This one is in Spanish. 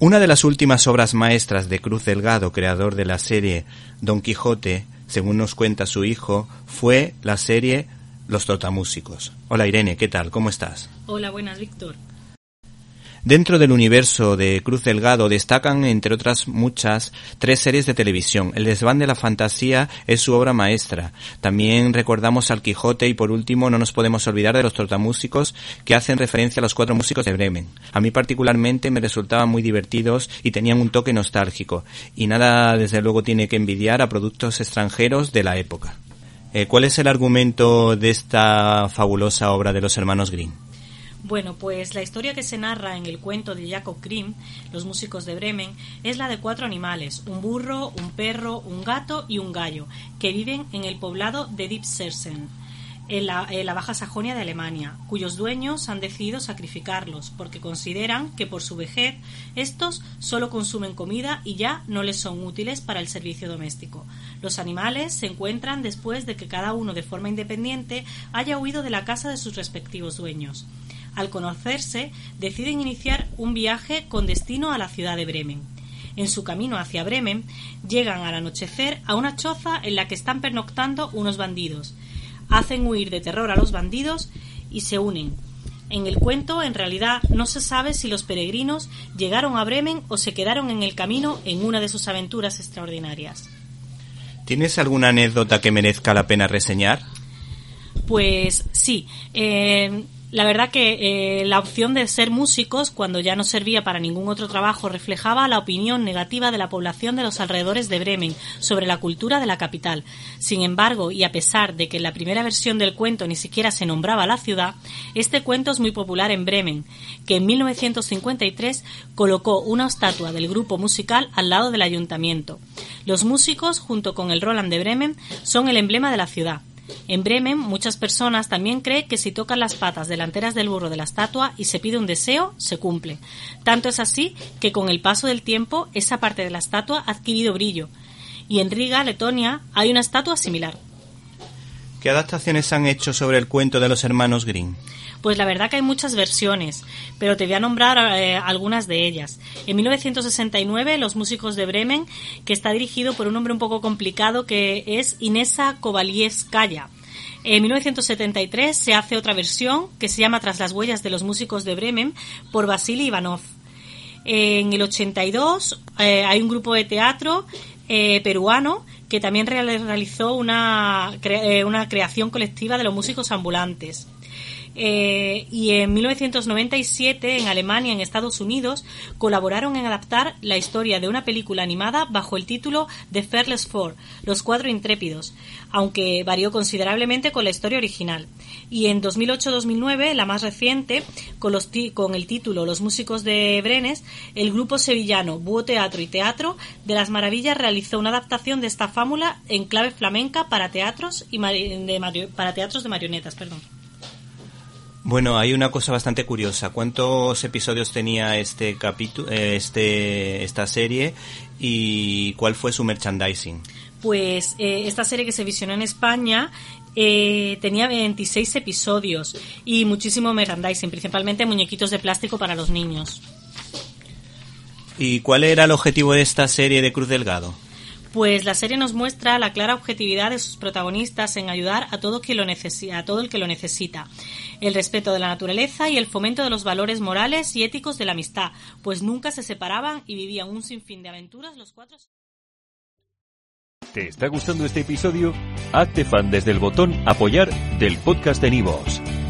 Una de las últimas obras maestras de Cruz Delgado, creador de la serie Don Quijote, según nos cuenta su hijo, fue la serie Los Totamúsicos. Hola Irene, ¿qué tal? ¿Cómo estás? Hola, buenas, Víctor. Dentro del universo de Cruz Delgado destacan, entre otras muchas, tres series de televisión. El desván de la fantasía es su obra maestra. También recordamos al Quijote y por último no nos podemos olvidar de los trotamúsicos que hacen referencia a los cuatro músicos de Bremen. A mí particularmente me resultaban muy divertidos y tenían un toque nostálgico. Y nada, desde luego, tiene que envidiar a productos extranjeros de la época. Eh, ¿Cuál es el argumento de esta fabulosa obra de los hermanos Grimm? Bueno, pues la historia que se narra en el cuento de Jacob Grimm, Los músicos de Bremen, es la de cuatro animales, un burro, un perro, un gato y un gallo, que viven en el poblado de Dipsersen, en la, en la, Baja Sajonia de Alemania, cuyos dueños han decidido sacrificarlos porque consideran que por su vejez estos solo consumen comida y ya no les son útiles para el servicio doméstico. Los animales se encuentran después de que cada uno de forma independiente haya huido de la casa de sus respectivos dueños al conocerse, deciden iniciar un viaje con destino a la ciudad de Bremen. En su camino hacia Bremen, llegan al anochecer a una choza en la que están pernoctando unos bandidos. Hacen huir de terror a los bandidos y se unen. En el cuento, en realidad, no se sabe si los peregrinos llegaron a Bremen o se quedaron en el camino en una de sus aventuras extraordinarias. ¿Tienes alguna anécdota que merezca la pena reseñar? Pues sí. Eh, la verdad que eh, la opción de ser músicos, cuando ya no servía para ningún otro trabajo, reflejaba la opinión negativa de la población de los alrededores de Bremen sobre la cultura de la capital. Sin embargo, y a pesar de que en la primera versión del cuento ni siquiera se nombraba la ciudad, este cuento es muy popular en Bremen, que en 1953 colocó una estatua del grupo musical al lado del ayuntamiento. Los músicos, junto con el Roland de Bremen, son el emblema de la ciudad. En Bremen, muchas personas también creen que si tocan las patas delanteras del burro de la estatua y se pide un deseo, se cumple. Tanto es así que con el paso del tiempo esa parte de la estatua ha adquirido brillo. Y en Riga, Letonia, hay una estatua similar. ¿Qué adaptaciones han hecho sobre el cuento de los hermanos Grimm? Pues la verdad que hay muchas versiones, pero te voy a nombrar eh, algunas de ellas. En 1969, Los Músicos de Bremen, que está dirigido por un hombre un poco complicado que es Inesa Kovalieskaya. En 1973 se hace otra versión que se llama Tras las huellas de los músicos de Bremen por Vasily Ivanov. En el 82 eh, hay un grupo de teatro eh, peruano que también realizó una, una creación colectiva de los músicos ambulantes. Eh, y en 1997 en Alemania en Estados Unidos colaboraron en adaptar la historia de una película animada bajo el título The Fearless Four, Los Cuatro Intrépidos, aunque varió considerablemente con la historia original. Y en 2008-2009, la más reciente, con, los con el título Los Músicos de Brenes, el grupo sevillano Búho Teatro y Teatro de las Maravillas realizó una adaptación de esta fábula en clave flamenca para teatros, y de, para teatros de marionetas. Perdón. Bueno, hay una cosa bastante curiosa. ¿Cuántos episodios tenía este capítulo, eh, este, esta serie y cuál fue su merchandising? Pues eh, esta serie que se visionó en España eh, tenía 26 episodios y muchísimo merchandising, principalmente muñequitos de plástico para los niños. ¿Y cuál era el objetivo de esta serie de Cruz Delgado? Pues la serie nos muestra la clara objetividad de sus protagonistas en ayudar a todo, el que lo necesita, el respeto de la naturaleza y el fomento de los valores morales y éticos de la amistad, pues nunca se separaban y vivían un sinfín de aventuras los cuatro. ¿Te está gustando este episodio? Hazte fan desde el botón apoyar del podcast de Nivos.